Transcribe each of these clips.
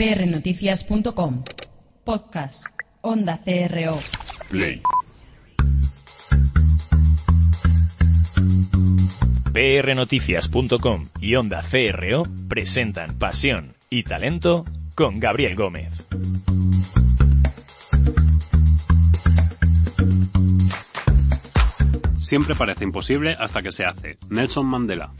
prnoticias.com. Podcast. Onda CRO. Play. prnoticias.com y Onda CRO presentan Pasión y Talento con Gabriel Gómez. Siempre parece imposible hasta que se hace. Nelson Mandela.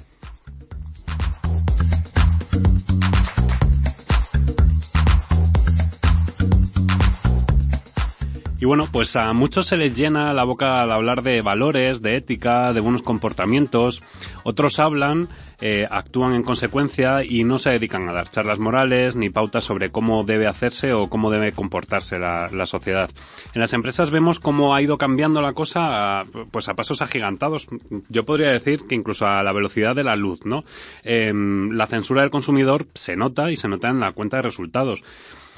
Bueno, pues a muchos se les llena la boca al hablar de valores, de ética, de buenos comportamientos. Otros hablan, eh, actúan en consecuencia y no se dedican a dar charlas morales ni pautas sobre cómo debe hacerse o cómo debe comportarse la, sociedad. En las empresas vemos cómo ha ido cambiando la cosa a, pues a pasos agigantados. Yo podría decir que incluso a la velocidad de la luz, ¿no? Eh, la censura del consumidor se nota y se nota en la cuenta de resultados.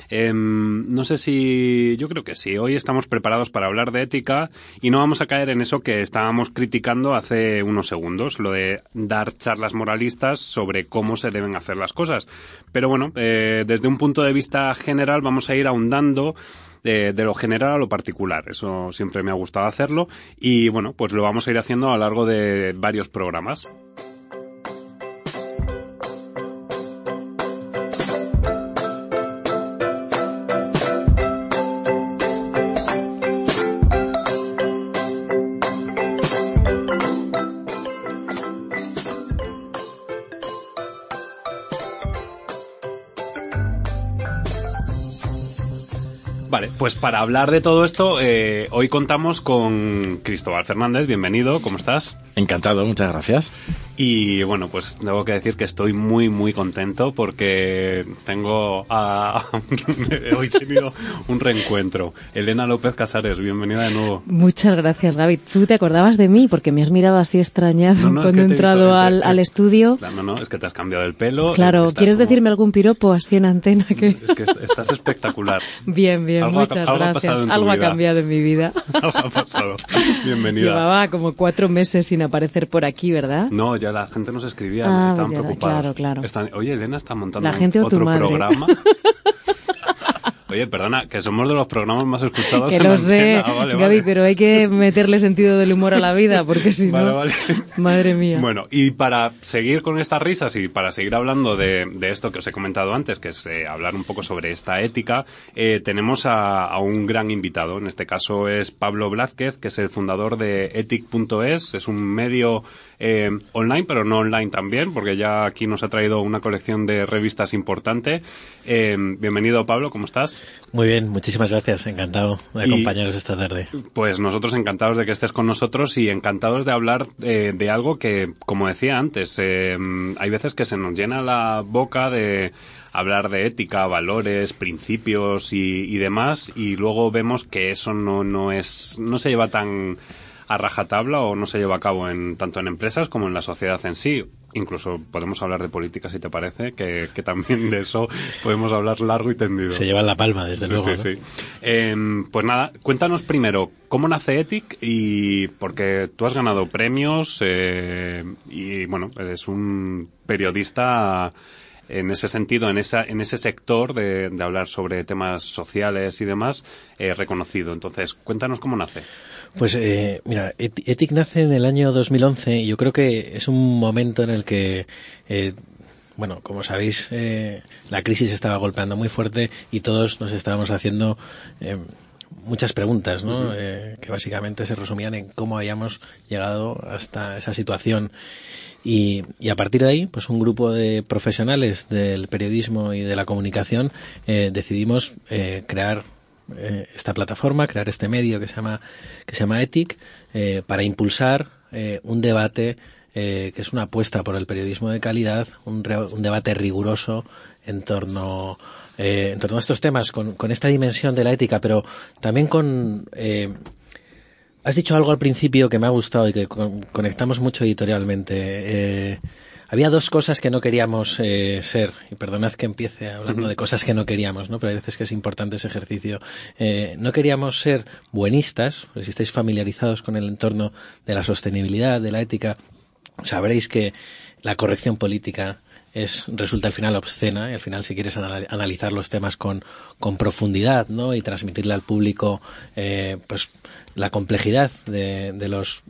Eh, no sé si, yo creo que sí. Hoy estamos preparados para hablar de ética y no vamos a caer en eso que estábamos criticando hace unos segundos, lo de dar charlas moralistas sobre cómo se deben hacer las cosas. Pero bueno, eh, desde un punto de vista general vamos a ir ahondando de, de, lo general a lo particular. Eso siempre me ha gustado hacerlo y bueno, pues lo vamos a ir haciendo a lo largo de varios programas. Pues para hablar de todo esto, eh, hoy contamos con Cristóbal Fernández. Bienvenido, ¿cómo estás? Encantado, muchas gracias. Y bueno, pues tengo que decir que estoy muy, muy contento porque tengo a... hoy tenido un reencuentro. Elena López Casares, bienvenida de nuevo. Muchas gracias, David. ¿Tú te acordabas de mí? Porque me has mirado así extrañado No, no, es cuando que he entrado al, estudio. Claro, No, no, es que te has cambiado el pelo. Claro, ¿quieres como- decirme algún piropo así en antena? Que... Es que estás espectacular. Bien, bien, Algo muchas ha gracias. algo ha cambiado en mi vida. Algo ha pasado. Bienvenida. Llevaba como cuatro meses sin aparecer por aquí, ¿verdad? No, ya la gente nos escribía, Ah, estaban ya, preocupados. claro, claro. Están- oye, Elena está montando La gente otro programa. Oye, perdona, que somos de los programas más escuchados Que en lo sé. Ah, vale, Gaby, vale. pero hay que meterle sentido del humor a la vida, porque si Vale, no, vale. madre mía. Bueno, y para seguir con estas risas y para seguir hablando de, de esto que os he comentado antes, que es eh, hablar un poco sobre esta ética, eh, tenemos a, a un gran invitado. En este caso es Pablo Blázquez, que es el fundador de ethic.es. Es un medio eh, online, pero no online también, porque ya aquí nos ha traído una colección de revistas importante. Eh, bienvenido, Pablo, ¿cómo estás? Muy bien, muchísimas gracias. Encantado de Y- acompañaros esta tarde. Pues nosotros encantados de que estés con nosotros y encantados de hablar eh, de algo que, como decía antes, eh, hay veces que se nos llena la boca de hablar de ética, valores, principios y, y demás y luego vemos que eso no, no es, no se lleva tan a rajatabla o no se lleva a cabo en tanto en empresas como en la sociedad en sí. Incluso podemos hablar de política si te parece, que, que también de eso podemos hablar largo y tendido. Se llevan la palma, desde Sí, luego. sí, ¿no? sí. Em, pues nada, cuéntanos primero cómo nace Ethic y porque tú has ganado premios eh, y bueno, eres un periodista en ese sentido, en esa, en ese sector de, de hablar sobre temas sociales y demás, eh, reconocido. Entonces, cuéntanos cómo nace. Pues eh, mira, Et- Ethic nace en el año 2011 y yo creo que es un momento en el que, eh, bueno, como sabéis, eh, la crisis estaba golpeando muy fuerte y todos nos estábamos haciendo eh, muchas preguntas, ¿no? Eh, que básicamente se resumían en cómo habíamos llegado hasta esa situación. Y, y a partir de ahí, pues un grupo de profesionales del periodismo y de la comunicación eh, decidimos eh, crear eh, esta plataforma, crear este medio que se llama que se llama Ethic eh, para impulsar eh, un debate eh, que es una apuesta por el periodismo de calidad, un, re- un debate riguroso en torno eh, en torno a estos temas con, con esta dimensión de la ética, pero también con Has dicho algo al principio que me ha gustado y que con- conectamos mucho editorialmente. Había dos cosas que no queríamos eh, ser, y perdonad que empiece hablando de cosas que no queríamos, ¿no? pero hay veces que es importante ese ejercicio. Eh, no queríamos ser buenistas, pues si estáis familiarizados con el entorno de la sostenibilidad, de la ética, sabréis que la corrección política es resulta al final obscena y al final si quieres analizar los temas con, con profundidad ¿no? y transmitirle al público eh, pues la complejidad de, de los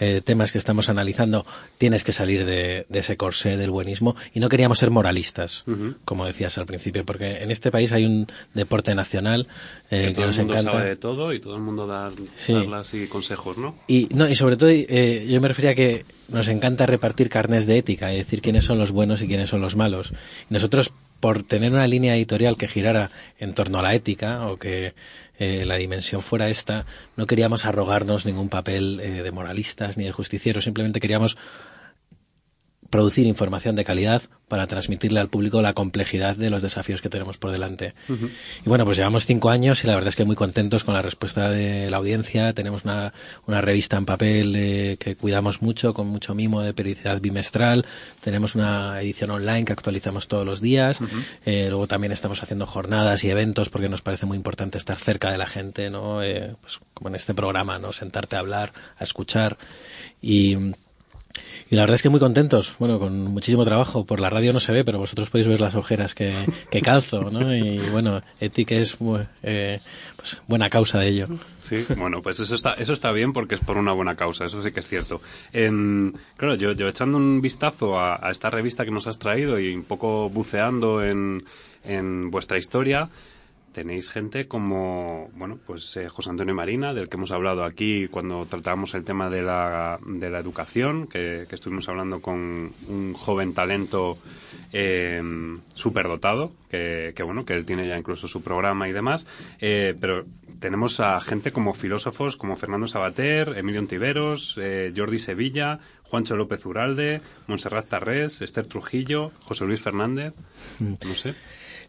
eh, temas que estamos analizando tienes que salir de, de, ese corsé del buenismo y no queríamos ser moralistas como decías al principio porque en este país hay un deporte nacional eh, que, nos encanta sabe de todo y todo el mundo da charlas y consejos ¿no? y, no, y sobre todo eh, yo me refería a que nos encanta repartir carnes de ética y decir quiénes son los buenos y quiénes son los malos. Y nosotros, por tener una línea editorial que girara en torno a la ética o que eh, la dimensión fuera esta, no queríamos arrogarnos ningún papel eh, de moralistas ni de justicieros, simplemente queríamos producir información de calidad para transmitirle al público la complejidad de los desafíos que tenemos por delante. Y bueno, pues llevamos cinco años y la verdad es que muy contentos con la respuesta de la audiencia. Tenemos una, una revista en papel eh, que cuidamos mucho, con mucho mimo de periodicidad bimestral. Tenemos una edición online que actualizamos todos los días. eh, luego también estamos haciendo jornadas y eventos porque nos parece muy importante estar cerca de la gente, ¿no? Eh, pues como en este programa, ¿no? Sentarte a hablar, a escuchar y y la verdad es que muy contentos, bueno, con muchísimo trabajo. Por la radio no se ve, pero vosotros podéis ver las ojeras que, calzo, ¿no? Y bueno, Etic es eh, pues, buena causa de ello. Sí, bueno, pues eso está, eso está bien porque es por una buena causa, eso sí que es cierto. Eh, claro, yo, yo echando un vistazo a, a, esta revista que nos has traído y un poco buceando en, en vuestra historia, tenéis gente como, bueno, pues eh, José Antonio Marina, del que hemos hablado aquí cuando tratábamos el tema de la, de la educación, que, que estuvimos hablando con un joven talento eh, superdotado, que, que, bueno, que él tiene ya incluso su programa y demás, eh, pero tenemos a gente como filósofos como Fernando Sabater, Emilio Ontiveros, eh, Jordi Sevilla, Juancho López Uralde, Montserrat Tarrés, Esther Trujillo, José Luis Fernández, no sé.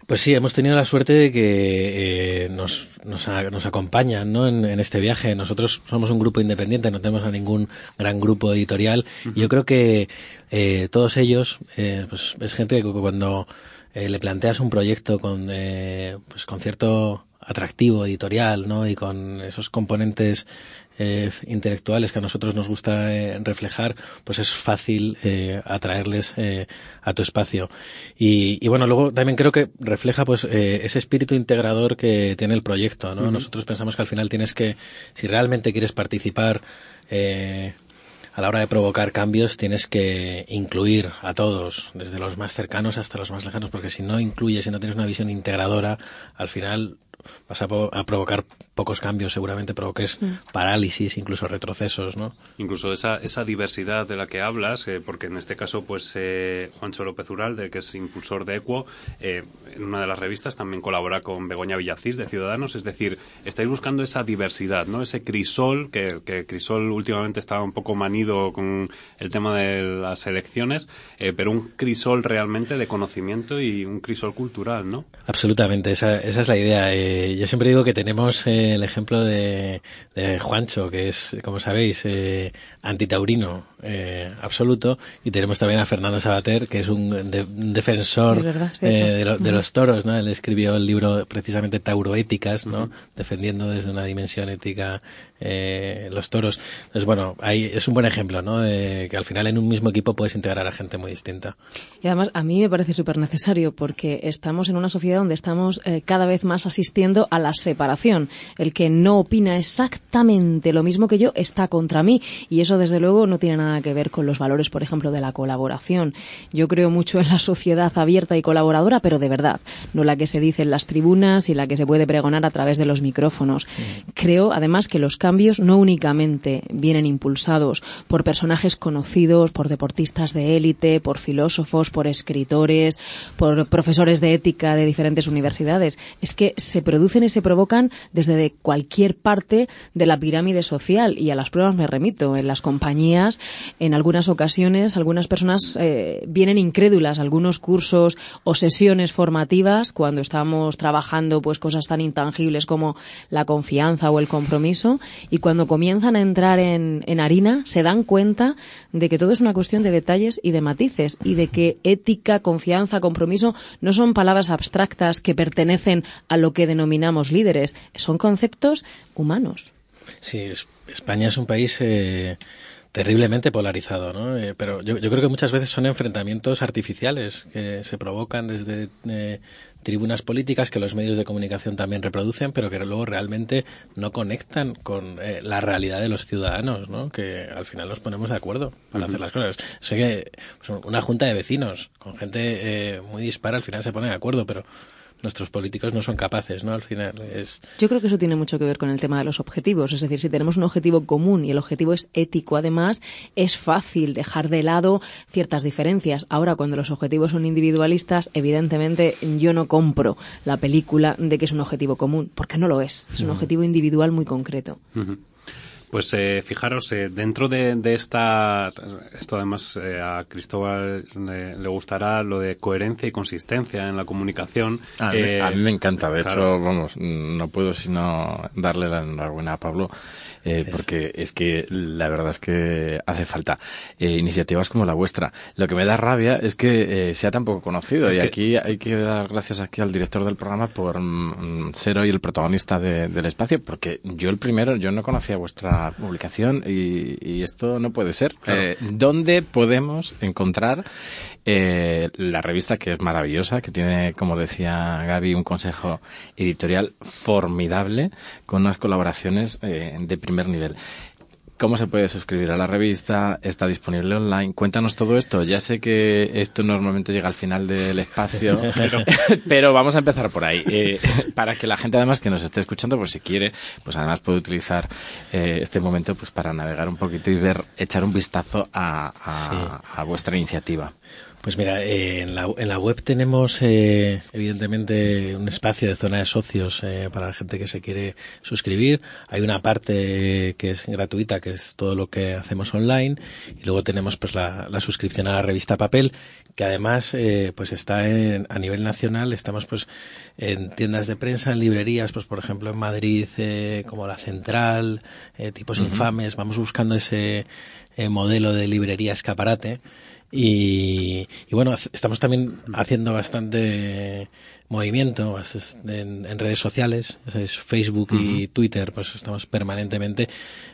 Pues sí, hemos tenido la suerte de que eh, nos, nos, a, nos, acompañan ¿no? en, en, este viaje. Nosotros somos un grupo independiente, no tenemos a ningún gran grupo editorial. Uh -huh. Yo creo que eh, todos ellos, eh, pues es gente que cuando eh, le planteas un proyecto con, eh, pues con cierto atractivo editorial, ¿no? Y con esos componentes eh, intelectuales que a nosotros nos gusta eh, reflejar, pues es fácil eh, atraerles a tu espacio. Y, y, bueno, luego también creo que refleja pues ese espíritu integrador que tiene el proyecto, ¿no? Uh -huh. Nosotros pensamos que al final tienes que, si realmente quieres participar a la hora de provocar cambios tienes que incluir a todos, desde los más cercanos hasta los más lejanos, porque si no incluyes, si no tienes una visión integradora, al final vas a, a provocar pocos cambios, seguramente provoques mm. parálisis, incluso retrocesos, ¿no? Incluso esa, esa diversidad de la que hablas, eh, porque en este caso, pues eh, Juancho López Uralde, que es impulsor de Equo, eh, en una de las revistas también colabora con Begoña Villacís de Ciudadanos, es decir, estáis buscando esa diversidad, ¿no? Ese crisol, que, que Crisol últimamente estaba un poco manido con el tema de las elecciones, eh, pero un crisol realmente de conocimiento y un crisol cultural, ¿no? Absolutamente, esa, esa es la idea. Eh, yo siempre digo que tenemos eh, el ejemplo de, de, Juancho, que es, como sabéis, eh, antitaurino eh, absoluto, y tenemos también a Fernando Sabater, que es un, de, un defensor verdad, de, lo, de, los toros, ¿no? Él escribió el libro precisamente Tauroéticas, ¿no? Uh -huh. Defendiendo desde una dimensión ética los toros. Entonces, bueno, ahí es un buen ejemplo, ¿no? De que al final en un mismo equipo puedes integrar a gente muy distinta. Y además, a mí me parece súper necesario, porque estamos en una sociedad donde estamos cada vez más asistiendo a la separación. El que no opina exactamente lo mismo que yo está contra mí y eso desde luego no tiene nada que ver con los valores, por ejemplo, de la colaboración. Yo creo mucho en la sociedad abierta y colaboradora, pero de verdad, no la que se dice en las tribunas y la que se puede pregonar a través de los micrófonos. Mm. Creo además que los cambios no únicamente vienen impulsados por personajes conocidos, por deportistas de élite, por filósofos, por escritores, por profesores de ética de diferentes universidades, es que se producen y se provocan desde de cualquier parte de la pirámide social y a las pruebas me remito. En las compañías, en algunas ocasiones, algunas personas eh, vienen incrédulas a algunos cursos o sesiones formativas cuando estamos trabajando pues cosas tan intangibles como la confianza o el compromiso y cuando comienzan a entrar en, harina se dan cuenta de que todo es una cuestión de detalles y de matices y de que ética, confianza, compromiso no son palabras abstractas que pertenecen a lo que denominamos líderes, son conceptos humanos. Sí, es, España es un país eh, terriblemente polarizado, ¿no? Eh, pero yo, yo, creo que muchas veces son enfrentamientos artificiales que se provocan desde eh, tribunas políticas que los medios de comunicación también reproducen, pero que luego realmente no conectan con eh, la realidad de los ciudadanos, ¿no? Que al final nos ponemos de acuerdo para hacer las cosas. Sé que pues, una junta de vecinos con gente muy dispara al final se pone de acuerdo, pero nuestros políticos no son capaces, ¿no? Al final es... Yo creo que eso tiene mucho que ver con el tema de los objetivos. Es decir, si tenemos un objetivo común y el objetivo es ético, además, es fácil dejar de lado ciertas diferencias. Ahora, cuando los objetivos son individualistas, evidentemente yo no compro la película de que es un objetivo común, porque no lo es. Es un objetivo individual muy concreto. Pues eh, fijaros, eh, dentro de, esta, esto además eh, a Cristóbal le, gustará lo de coherencia y consistencia en la comunicación. A mí, me encanta, de hecho, vamos, no puedo sino darle la enhorabuena a Pablo eh, porque es que la verdad es que hace falta eh, iniciativas como la vuestra. Lo que me da rabia es que eh, sea tan poco conocido y aquí hay que dar gracias aquí al director del programa por mm, ser hoy el protagonista del espacio, porque yo el primero, yo no conocía vuestra publicación y, esto no puede ser. ¿Dónde podemos encontrar la revista que es maravillosa, que tiene, como decía Gaby, un consejo editorial formidable con unas colaboraciones de primer nivel. ¿Cómo se puede suscribir a la revista? ¿Está disponible online? Cuéntanos todo esto. Ya sé que esto normalmente llega al final del espacio, pero, vamos a empezar por ahí. Eh, para que la gente además que nos esté escuchando, pues si quiere, pues además puede utilizar eh, este momento pues para navegar un poquito y ver, echar un vistazo a vuestra iniciativa. Pues mira, eh, en, la, en, la, web tenemos eh, evidentemente un espacio de zona de socios eh, para la gente que se quiere suscribir. Hay una parte que es gratuita, que es todo lo que hacemos online, y luego tenemos pues la, suscripción a la revista papel, que además pues está en, a nivel nacional. Estamos pues en tiendas de prensa, en librerías, pues por ejemplo en Madrid como la Central, tipos infames. Vamos buscando ese modelo de librería escaparate. Y, bueno, estamos también haciendo bastante movimiento en, redes sociales, es Facebook y Twitter, pues estamos permanentemente.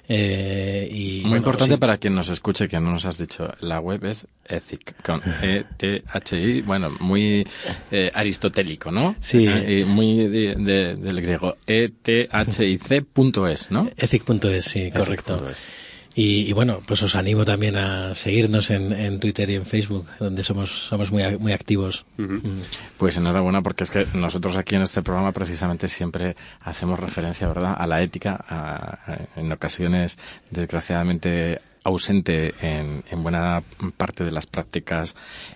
Eh, y, muy importante para quien nos escuche, que no nos has dicho, la web es Ethic, con E-T-H-I, bueno, muy eh, aristotélico, ¿no? Sí. Eh, muy del griego, E-T-H-I-C.es, ¿no? Ethic.es, sí, correcto. Y, bueno, pues os animo también a seguirnos en, Twitter y en Facebook, donde somos, somos muy, muy activos. Mm. Pues enhorabuena, porque es que nosotros aquí en este programa precisamente siempre hacemos referencia, ¿verdad?, a la ética, en ocasiones, desgraciadamente, ausente en, buena parte de las prácticas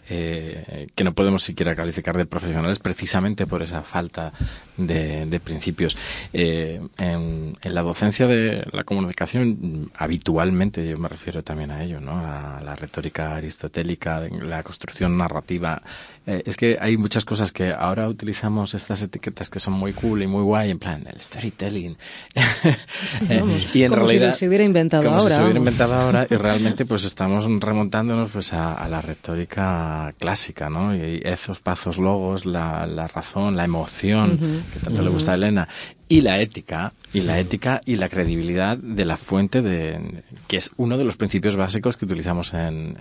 eh, que no podemos siquiera calificar de profesionales precisamente por esa falta de, principios. Eh, en, la docencia de la comunicación, habitualmente, yo me refiero también a ello, ¿no? a la retórica aristotélica, la construcción narrativa. Eh, es que hay muchas cosas que ahora utilizamos estas etiquetas que son muy cool y muy guay, en plan el storytelling. y en como realidad, si se hubiera inventado como ahora. Si se hubiera inventado ahora y realmente pues estamos remontándonos pues a, la retórica clásica, ¿no? Y esos pazos logos, la, la razón, la emoción que tanto le gusta a Elena y la ética y la ética y la credibilidad de la fuente de que es uno de los principios básicos que utilizamos en,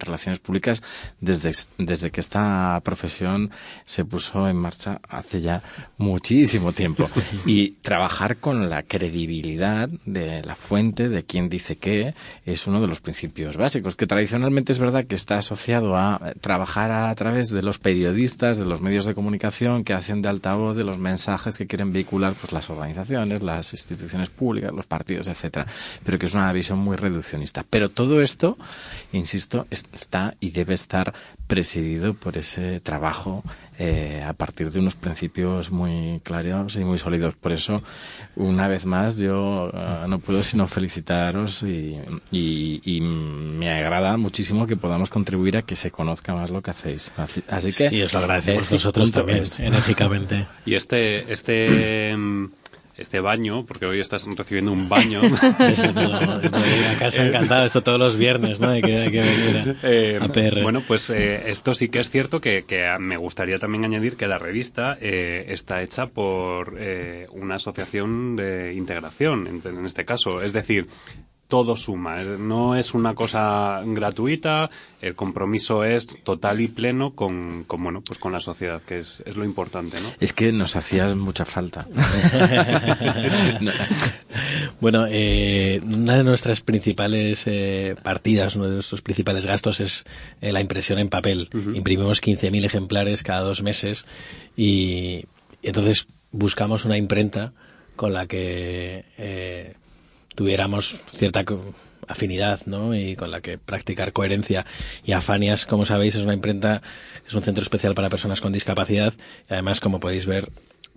relaciones públicas desde, desde que esta profesión se puso en marcha hace ya muchísimo tiempo. Y trabajar con la credibilidad de la fuente de quien dice qué es uno de los principios básicos que tradicionalmente es verdad que está asociado a trabajar a través de los periodistas de los medios de comunicación que hacen de altavoz de los mensajes que quieren vehicular pues las organizaciones, las instituciones públicas, los partidos, etcétera, pero que es una visión muy reduccionista. Pero todo esto, insisto, está y debe estar presidido por ese trabajo eh, a partir de unos principios muy claros y muy sólidos. Por eso, una vez más, yo eh, no puedo sino felicitaros y, y, me agrada muchísimo que podamos contribuir a que se conozca más lo que hacéis. Así, que... Sí, os lo agradecemos nosotros también, enérgicamente. Y este, este este baño, porque hoy estás recibiendo un baño. Acá se ha encantado esto todos los viernes, ¿no? Hay que, venir a, eh, PR. Bueno, pues eh, esto sí que es cierto que, me gustaría también añadir que la revista eh, está hecha por una asociación de integración, en, en este caso. Es decir, todo suma. Eh, no es una cosa gratuita, el compromiso es total y pleno con, con bueno, pues con la sociedad, que es, es lo importante, ¿no? Es que nos hacías mucha falta. bueno, eh, una de nuestras principales eh, partidas, uno de nuestros principales gastos es eh, la impresión en papel. Imprimimos 15.000 ejemplares cada dos meses y, entonces buscamos una imprenta con la que eh, tuviéramos cierta afinidad, ¿no? Y con la que practicar coherencia. Y Afanias, como sabéis, es una imprenta, es un centro especial para personas con discapacidad. Y además, como podéis ver,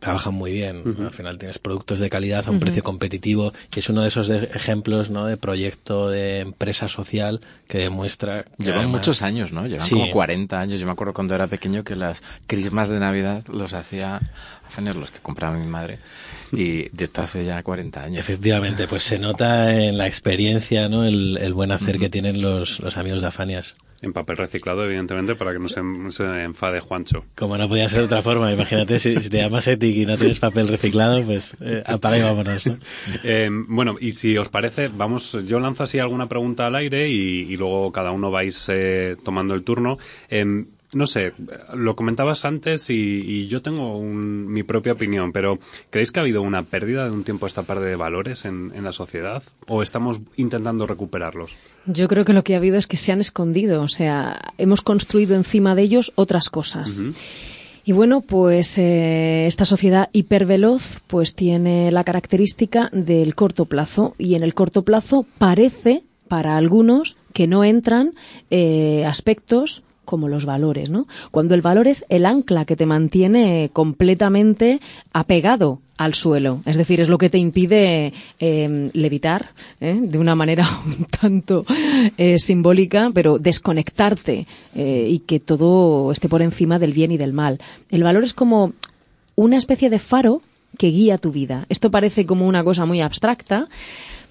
trabajan muy bien. Al final tienes productos de calidad a un precio competitivo y es uno de esos ejemplos ¿no? de proyecto de empresa social que demuestra Llevan muchos años, ¿no? Llevan como 40 años. Yo me acuerdo cuando era pequeño que las crismas de Navidad los hacía Afener, los que compraba mi madre. Y de esto hace ya 40 años. Efectivamente, pues se nota en la experiencia, ¿no? El, buen hacer que tienen los, los amigos de Afanias. En papel reciclado, evidentemente, para que no se, enfade Juancho. Como no podía ser de otra forma, imagínate si, te llamas Etic y no tienes papel reciclado, pues eh, apaga y vámonos. Eh, bueno, y si os parece, vamos, yo lanzo así alguna pregunta al aire y, luego cada uno vais eh, tomando el turno. No sé, lo comentabas antes y, yo tengo mi propia opinión, pero ¿creéis que ha habido una pérdida de un tiempo esta parte de valores en, la sociedad o estamos intentando recuperarlos? Yo creo que lo que ha habido es que se han escondido, o sea, hemos construido encima de ellos otras cosas. Y bueno, pues eh, esta sociedad hiperveloz pues tiene la característica del corto plazo y en el corto plazo parece para algunos que no entran eh, aspectos como los valores, ¿no? Cuando el valor es el ancla que te mantiene completamente apegado al suelo, es decir, es lo que te impide em, levitar ¿eh? de una manera un tanto eh, simbólica, pero desconectarte eh, y que todo esté por encima del bien y del mal. El valor es como una especie de faro que guía tu vida. Esto parece como una cosa muy abstracta,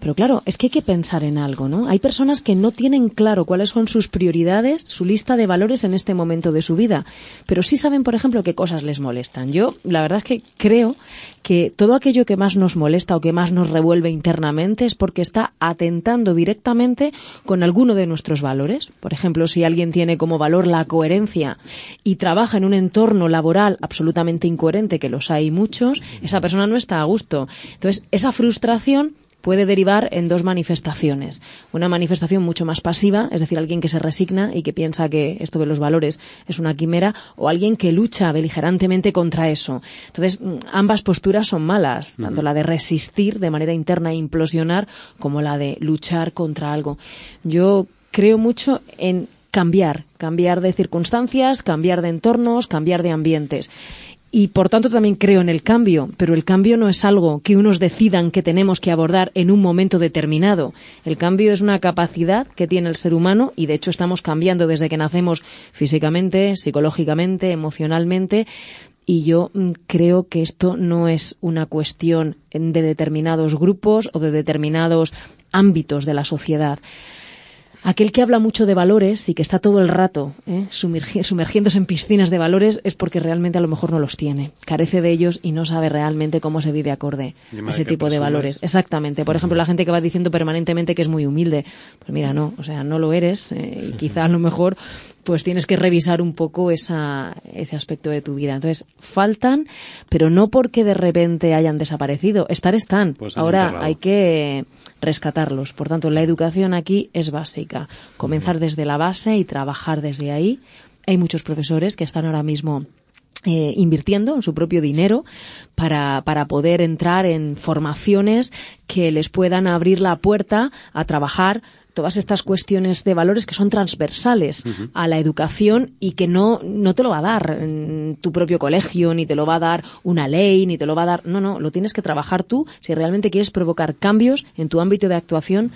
pero claro, es que hay que pensar en algo, ¿no? Hay personas que no tienen claro cuáles son sus prioridades, su lista de valores en este momento de su vida, pero sí saben, por ejemplo, qué cosas les molestan. Yo, la verdad es que creo que todo aquello que más nos molesta o que más nos revuelve internamente es porque está atentando directamente con alguno de nuestros valores. Por ejemplo, si alguien tiene como valor la coherencia y trabaja en un entorno laboral absolutamente incoherente, que los hay muchos, esa persona no está a gusto. Entonces, esa frustración puede derivar en dos manifestaciones. Una manifestación mucho más pasiva, es decir, alguien que se resigna y que piensa que esto de los valores es una quimera, o alguien que lucha beligerantemente contra eso. Entonces, mm, ambas posturas son malas, tanto la de resistir de manera interna e implosionar como la de luchar contra algo. Yo creo mucho en cambiar, cambiar de circunstancias, cambiar de entornos, cambiar de ambientes y por tanto también creo en el cambio, pero el cambio no es algo que unos decidan que tenemos que abordar en un momento determinado. El cambio es una capacidad que tiene el ser humano y de hecho estamos cambiando desde que nacemos físicamente, psicológicamente, emocionalmente. Y yo mm, creo que esto no es una cuestión de determinados grupos o de determinados ámbitos de la sociedad. Aquel que habla mucho de valores y que está todo el rato ¿eh? sumergiéndose en piscinas de valores es porque realmente a lo mejor no los tiene, carece de ellos y no sabe realmente cómo se vive acorde a ese tipo de valores. Exactamente. Por ejemplo, la gente que va diciendo permanentemente que es muy humilde, pues mira, no, o sea, no lo eres eh, y quizá a lo mejor pues tienes que revisar un poco esa, ese aspecto de tu vida. Entonces, faltan, pero no porque de repente hayan desaparecido. Estar están. Pues Ahora hay que rescatarlos. Por tanto, la educación aquí es básica. Comenzar desde la base y trabajar desde ahí. Hay muchos profesores que están ahora mismo eh, invirtiendo en su propio dinero para, para poder entrar en formaciones que les puedan abrir la puerta a trabajar todas estas cuestiones de valores que son transversales a la educación y que no, no te lo va a dar tu propio colegio, ni te lo va a dar una ley, ni te lo va a dar. No, no, lo tienes que trabajar tú si realmente quieres provocar cambios en tu ámbito de actuación,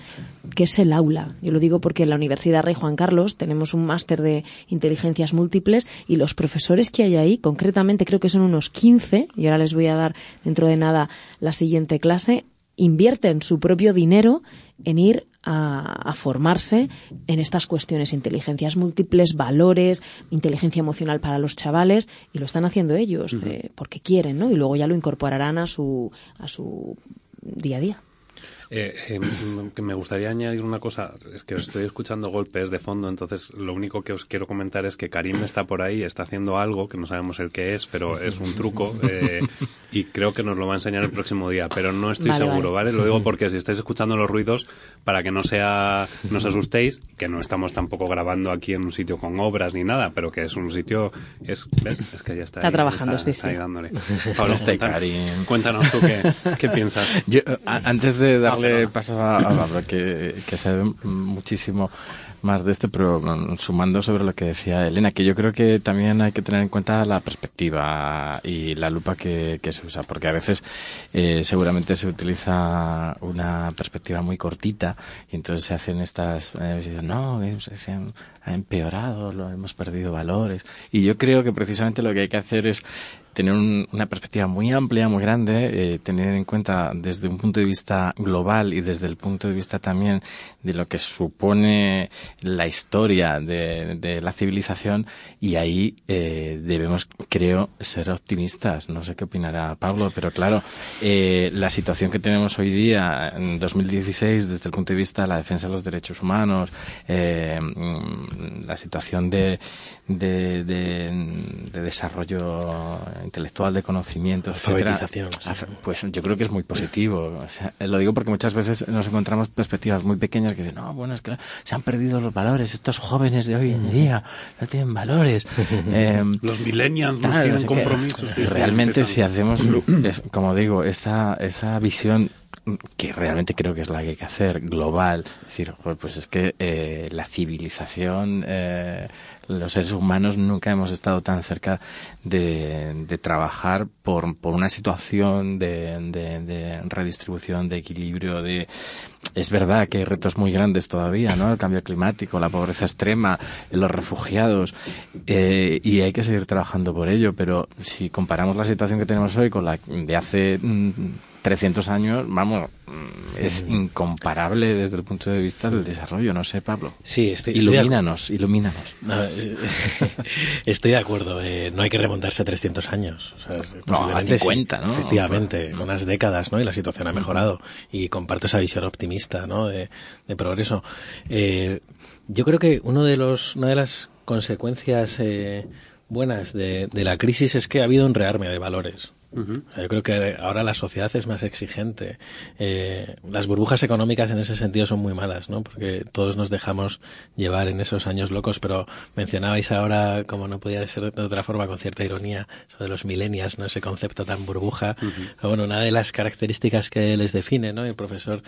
que es el aula. Yo lo digo porque en la Universidad Rey Juan Carlos tenemos un máster de inteligencias múltiples y los profesores que hay ahí, concretamente creo que son unos 15, y ahora les voy a dar dentro de nada la siguiente clase, invierten su propio dinero en ir a, formarse en estas cuestiones, inteligencias múltiples, valores, inteligencia emocional para los chavales, y lo están haciendo ellos eh, porque quieren, ¿no? Y luego ya lo incorporarán a su, a su día a día. Eh, eh, que me gustaría añadir una cosa, es que os estoy escuchando golpes de fondo, entonces lo único que os quiero comentar es que Karim está por ahí, está haciendo algo que no sabemos el que es, pero es un truco eh, y creo que nos lo va a enseñar el próximo día, pero no estoy seguro, vale. Lo digo porque si estáis escuchando los ruidos, para que no sea, no os asustéis, que no estamos tampoco grabando aquí en un sitio con obras ni nada, pero que es un sitio, es, ¿ves? Es que ya está, está trabajando, está, sí, ahí dándole. Pablo, este Karim. Cuéntanos tú qué, qué piensas. Yo, antes de dar le pasa a Pablo, que, que sabe muchísimo más de esto, pero sumando sobre lo que decía Elena, que yo creo que también hay que tener en cuenta la perspectiva y la lupa que, se usa, porque a veces eh, seguramente se utiliza una perspectiva muy cortita y entonces se hacen estas, eh, no, se ha empeorado, lo hemos perdido valores. Y yo creo que precisamente lo que hay que hacer es tener una perspectiva muy amplia, muy grande, eh, tener en cuenta desde un punto de vista global y desde el punto de vista también de lo que supone la historia de, la civilización y ahí eh, debemos, creo, ser optimistas. No sé qué opinará Pablo, pero claro, eh, la situación que tenemos hoy día, en 2016, desde el punto de vista de la defensa de los derechos humanos, mm, la situación de, de, de desarrollo intelectual, de conocimiento, etcétera, pues yo creo que es muy positivo. lo digo porque muchas veces nos encontramos perspectivas muy pequeñas que dicen, no, bueno, es que se han perdido los valores, estos jóvenes de hoy en día no tienen valores. Em, los millennials no tienen compromisos. realmente si hacemos, como digo, esta, esa visión que realmente creo que es la que hay que hacer, global. Es decir, pues es que eh, la civilización, eh, los seres humanos nunca hemos estado tan cerca de, trabajar por, una situación de, de, redistribución, de equilibrio, de es verdad que hay retos muy grandes todavía, ¿no? El cambio climático, la pobreza extrema, los refugiados, eh, y hay que seguir trabajando por ello, pero si comparamos la situación que tenemos hoy con la de hace mm, 300 años, vamos, mm, es incomparable desde el punto de vista del desarrollo, no sé, Pablo. Sí, estoy, ilumínanos, ilumínanos. estoy de acuerdo, eh, no hay que remontarse a 300 años. no, a 50, ¿no? Efectivamente, unas décadas, ¿no? Y la situación ha mejorado y comparto esa visión optimista, ¿no? De, progreso. Eh, yo creo que uno de los, una de las consecuencias eh, buenas de, de la crisis es que ha habido un rearme de valores yo creo que ahora la sociedad es más exigente. Eh, las burbujas económicas en ese sentido son muy malas, ¿no? Porque todos nos dejamos llevar en esos años locos, pero mencionabais ahora, como no podía ser de otra forma, con cierta ironía, eso de los millennials, ¿no? Ese concepto tan burbuja. Bueno, una de las características que les define, ¿no? El profesor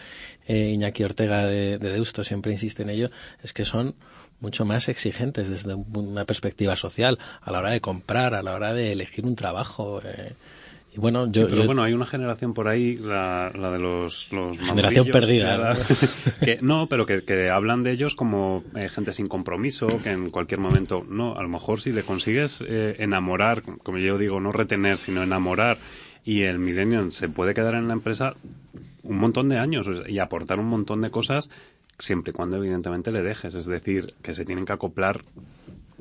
eh, Iñaki Ortega de, de Deusto siempre insiste en ello, es que son mucho más exigentes desde una perspectiva social a la hora de comprar, a la hora de elegir un trabajo. Eh, y bueno, yo, pero bueno, hay una generación por ahí, la, la de los, los generación perdida. Que, ¿no? pero que, que, hablan de ellos como eh, gente sin compromiso, que en cualquier momento, no, a lo mejor si le consigues eh, enamorar, como yo digo, no retener, sino enamorar, y el millennial se puede quedar en la empresa un montón de años y aportar un montón de cosas siempre y cuando evidentemente le dejes, es decir, que se tienen que acoplar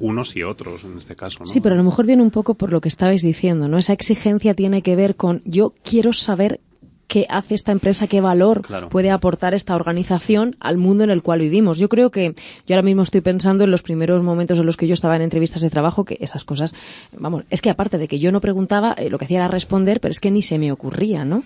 unos y otros en este caso. ¿no? Sí, pero a lo mejor viene un poco por lo que estabais diciendo, ¿no? Esa exigencia tiene que ver con yo quiero saber qué hace esta empresa, qué valor puede aportar esta organización al mundo en el cual vivimos. Yo creo que yo ahora mismo estoy pensando en los primeros momentos en los que yo estaba en entrevistas de trabajo que esas cosas, vamos, es que aparte de que yo no preguntaba, eh, lo que hacía era responder, pero es que ni se me ocurría, ¿no?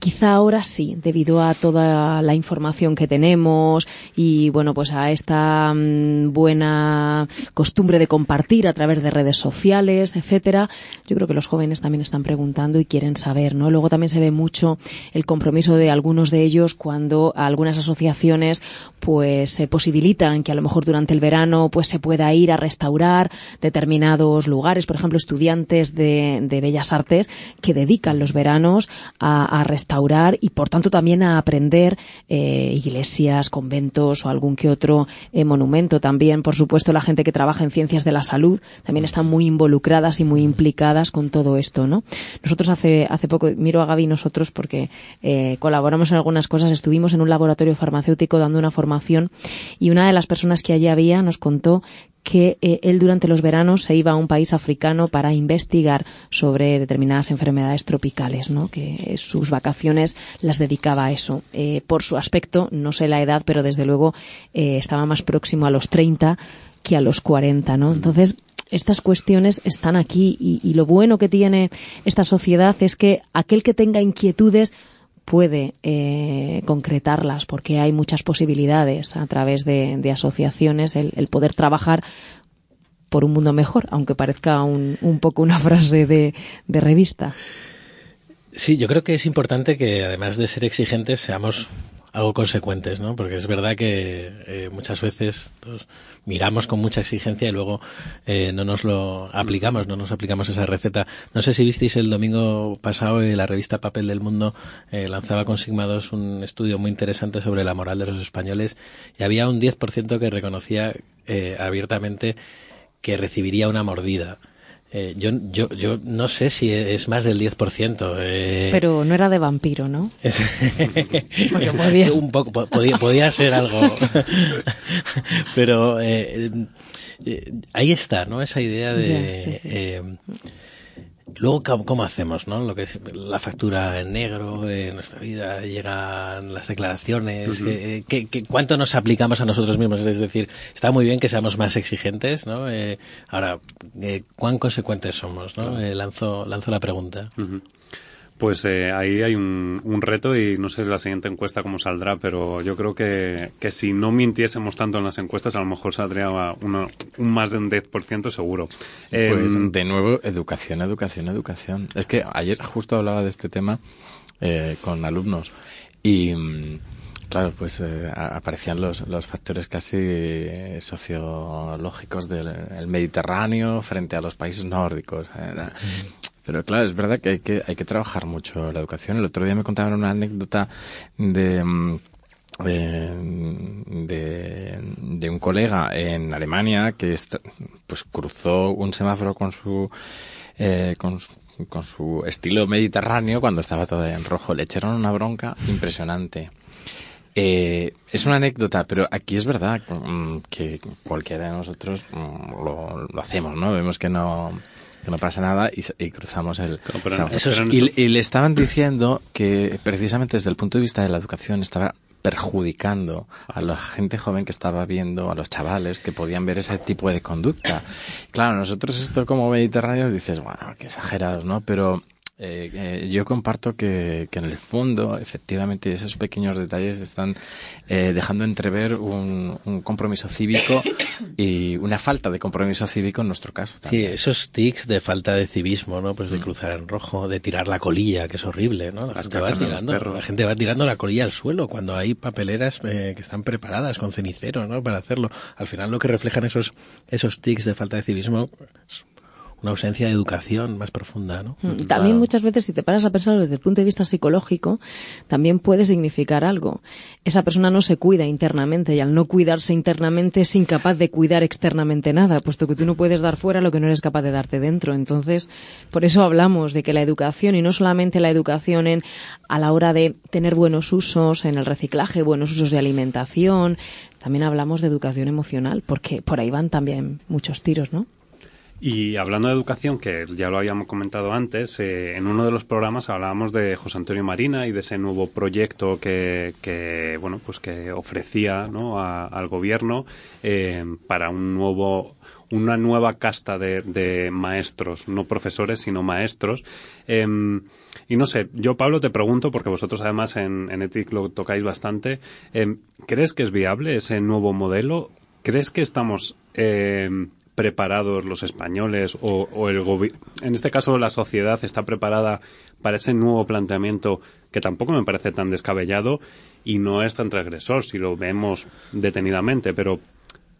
Quizá ahora sí, debido a toda la información que tenemos y bueno, pues a esta mm, buena costumbre de compartir a través de redes sociales, etcétera, yo creo que los jóvenes también están preguntando y quieren saber, ¿no? Luego también se ve mucho el compromiso de algunos de ellos cuando algunas asociaciones pues se posibilitan que a lo mejor durante el verano pues se pueda ir a restaurar determinados lugares, por ejemplo estudiantes de, bellas artes que dedican los veranos a, restaurar y por tanto también a aprender eh, iglesias, conventos o algún que otro eh, monumento. También, por supuesto, la gente que trabaja en ciencias de la salud también están muy involucradas y muy implicadas con todo esto, ¿no? Nosotros hace, hace poco, miro a Gaby nosotros porque eh, colaboramos en algunas cosas. Estuvimos en un laboratorio farmacéutico dando una formación y una de las personas que allí había nos contó que eh, él durante los veranos se iba a un país africano para investigar sobre determinadas enfermedades tropicales, ¿no? que sus vacaciones las dedicaba a eso. Eh, por su aspecto, no sé la edad, pero desde luego eh, estaba más próximo a los 30 que a los 40. ¿no? Entonces, estas cuestiones están aquí y, y lo bueno que tiene esta sociedad es que aquel que tenga inquietudes puede eh, concretarlas porque hay muchas posibilidades a través de, asociaciones el, el, poder trabajar por un mundo mejor, aunque parezca un, un poco una frase de, de, revista. Sí, yo creo que es importante que además de ser exigentes seamos algo consecuentes, ¿no? Porque es verdad que eh, muchas veces miramos con mucha exigencia y luego eh, no nos lo aplicamos, no nos aplicamos esa receta. No sé si visteis el domingo pasado eh, la revista Papel del Mundo eh, lanzaba con Sigma 2 un estudio muy interesante sobre la moral de los españoles y había un 10% que reconocía eh, abiertamente que recibiría una mordida. Eh, yo, yo, yo no sé si es más del 10%. Eh... Pero no era de vampiro, ¿no? Porque. Un poco, podía, podía ser algo. Pero eh, eh, ahí está, ¿no? Esa idea de... Sí, sí. Eh, Luego, ¿cómo hacemos? ¿no? Lo que es la factura en negro, en nuestra vida llegan las declaraciones. Uh -huh. ¿qué, qué, cuánto nos aplicamos a nosotros mismos? Es decir, está muy bien que seamos más exigentes, ¿no? Eh, ahora, eh, ¿cuán consecuentes somos? ¿no? Eh, lanzo, lanzo la pregunta. Uh -huh. Pues eh, ahí hay un, un, reto y no sé la siguiente encuesta cómo saldrá, pero yo creo que, que si no mintiésemos tanto en las encuestas, a lo mejor saldría uno, un más de un 10% seguro. Eh, pues de nuevo, educación, educación, educación. Es que ayer justo hablaba de este tema eh, con alumnos y claro, pues eh, aparecían los, los factores casi eh, sociológicos del Mediterráneo frente a los países nórdicos. Eh, pero claro, es verdad que hay que, hay que trabajar mucho la educación. El otro día me contaban una anécdota de, de, de un colega en Alemania que pues cruzó un semáforo con su, eh, con su estilo mediterráneo cuando estaba todo en rojo. Le echaron una bronca impresionante. Eh, es una anécdota, pero aquí es verdad que cualquiera de nosotros lo, lo hacemos, ¿no? Vemos que no que no pasa nada y, y cruzamos el pero, pero, eso es, y, y, le estaban diciendo que precisamente desde el punto de vista de la educación estaba perjudicando a la gente joven que estaba viendo, a los chavales que podían ver ese tipo de conducta. Claro, nosotros esto como mediterráneos dices, bueno, qué exagerados, ¿no? Pero eh, eh, yo comparto que, que, en el fondo, efectivamente, esos pequeños detalles están eh, dejando entrever un, un, compromiso cívico y una falta de compromiso cívico en nuestro caso. También. Sí, esos tics de falta de civismo, ¿no? Pues de cruzar en rojo, de tirar la colilla, que es horrible, ¿no? La gente, va tirando, la gente va tirando la colilla al suelo cuando hay papeleras eh, que están preparadas con cenicero, ¿no? Para hacerlo. Al final lo que reflejan esos, esos tics de falta de civismo una ausencia de educación más profunda, ¿no? También claro. muchas veces, si te paras a pensar desde el punto de vista psicológico, también puede significar algo. Esa persona no se cuida internamente y al no cuidarse internamente es incapaz de cuidar externamente nada, puesto que tú no puedes dar fuera lo que no eres capaz de darte dentro. Entonces, por eso hablamos de que la educación, y no solamente la educación en, a la hora de tener buenos usos en el reciclaje, buenos usos de alimentación, también hablamos de educación emocional, porque por ahí van también muchos tiros, ¿no? Y hablando de educación, que ya lo habíamos comentado antes, eh, en uno de los programas hablábamos de José Antonio Marina y de ese nuevo proyecto que, que bueno, pues que ofrecía ¿no? al gobierno eh, para un nuevo una nueva casta de, maestros, no profesores, sino maestros. Eh, y no sé, yo Pablo te pregunto, porque vosotros además en, en ETIC lo tocáis bastante, eh, ¿crees que es viable ese nuevo modelo? ¿Crees que estamos eh, preparados los españoles o, o el en este caso la sociedad está preparada para ese nuevo planteamiento que tampoco me parece tan descabellado y no es tan transgresor si lo vemos detenidamente, pero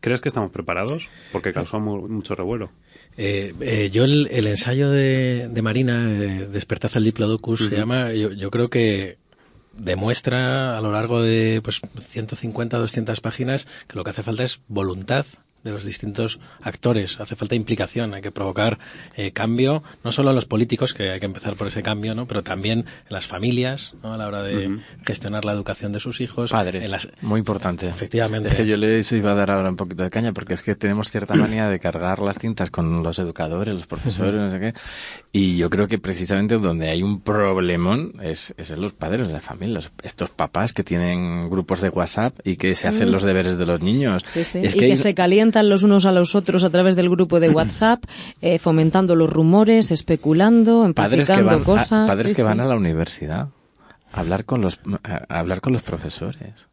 ¿crees que estamos preparados? Porque causó mu mucho revuelo. Eh, eh, yo el, el, ensayo de, de Marina, eh, Despertad al Diplodocus, uh -huh. se llama, yo, yo creo que demuestra a lo largo de pues 150 200 páginas que lo que hace falta es voluntad de los distintos actores. Hace falta implicación, hay que provocar eh, cambio, no solo a los políticos, que hay que empezar por ese cambio, ¿no? pero también en las familias, ¿no? a la hora de gestionar la educación de sus hijos. Padres, las... muy importante. Efectivamente. Es que yo les iba a dar ahora un poquito de caña, porque es que tenemos cierta manía de cargar las cintas con los educadores, los profesores, no sé qué, y yo creo que precisamente donde hay un problemón es, es en los padres, de la familia, estos papás que tienen grupos de WhatsApp y que se hacen mm. los deberes de los niños. y que, se calientan los unos a los otros a través del grupo de WhatsApp, eh, fomentando los rumores, especulando, amplificando cosas. padres que van a la universidad hablar con los hablar con los profesores.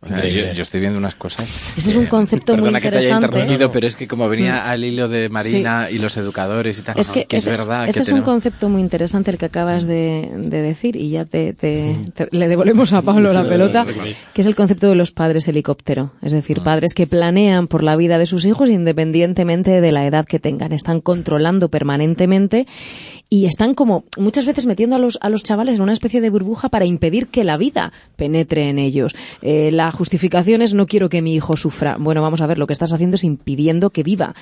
yo, estoy viendo unas cosas. Ese es un concepto muy interesante. Que te haya pero es que como venía mm. al hilo de Marina y los educadores y tal, es que, es, verdad. Ese es un concepto muy interesante el que acabas de, decir y ya te, le devolvemos a Pablo la pelota, que es el concepto de los padres helicóptero, es decir, ah. padres que planean por la vida de sus hijos independientemente de la edad que tengan, están controlando permanentemente y están como muchas veces metiendo a los, a los chavales en una especie de burbuja para impedir que la vida penetre en ellos. Eh, la justificación es no quiero que mi hijo sufra. Bueno, vamos a ver, lo que estás haciendo es impidiendo que viva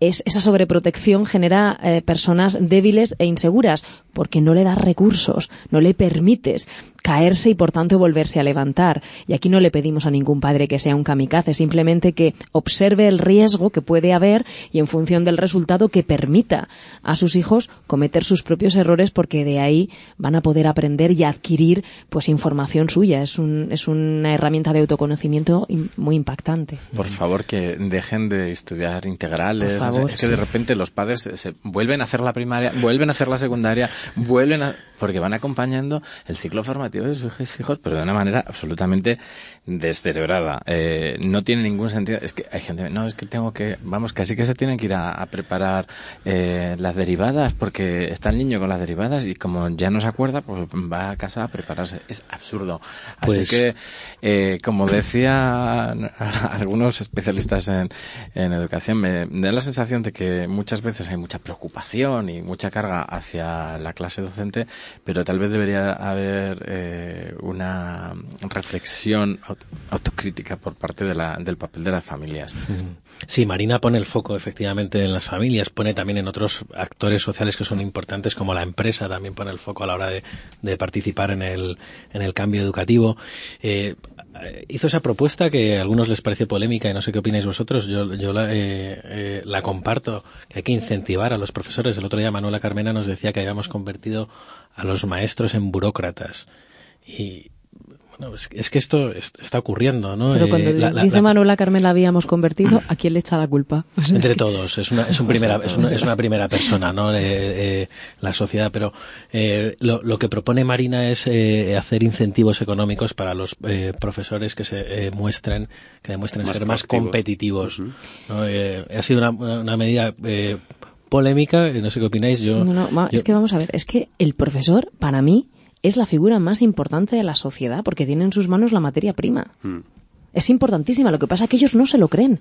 es, esa sobreprotección genera eh, personas débiles e inseguras porque no le das recursos, no le permites caerse y por tanto volverse a levantar. Y aquí no le pedimos a ningún padre que sea un kamikaze, simplemente que observe el riesgo que puede haber y en función del resultado que permita a sus hijos cometer sus propios errores porque de ahí van a poder aprender y adquirir pues información suya. Es, un, es una herramienta de autoconocimiento muy impactante. Por favor, que dejen de estudiar integrales es que de repente los padres se, vuelven a hacer la primaria, vuelven a hacer la secundaria, vuelven a, porque van acompañando el ciclo formativo de sus hijos, pero de una manera absolutamente descerebrada. Eh, no tiene ningún sentido. Es que hay gente, no, es que tengo que, vamos, casi que se tienen que ir a, preparar eh, las derivadas, porque está el niño con las derivadas y como ya no se acuerda, pues va a casa a prepararse. Es absurdo. Así pues que, eh, como decía algunos especialistas en, en educación, me da la sensación de que muchas veces hay mucha preocupación y mucha carga hacia la clase docente, pero tal vez debería haber eh, una reflexión autocrítica por parte de la, del papel de las familias. Sí, Marina pone el foco efectivamente en las familias, pone también en otros actores sociales que son importantes, como la empresa también pone el foco a la hora de, de participar en el, en el cambio educativo. Eh, hizo esa propuesta que a algunos les parece polémica y no sé qué opináis vosotros. Yo, yo la, eh, eh, la comparto, que hay que incentivar a los profesores. El otro día Manuela Carmena nos decía que habíamos convertido a los maestros en burócratas. Y, es, que esto está ocurriendo, ¿no? Pero cuando eh, dice Manuela Carmen la habíamos convertido, ¿a quién le echa la culpa? Entre todos, es una, es, un primera, es, una, primera persona, ¿no? la sociedad, pero eh, lo, que propone Marina es eh, hacer incentivos económicos para los profesores que se muestren, que demuestren ser más competitivos. ha sido una, una medida polémica, no sé qué opináis. Yo, no, no, es que vamos a ver, es que el profesor, para mí, es la figura más importante de la sociedad porque tiene en sus manos la materia prima. Hmm. Es importantísima, lo que pasa es que ellos no se lo creen.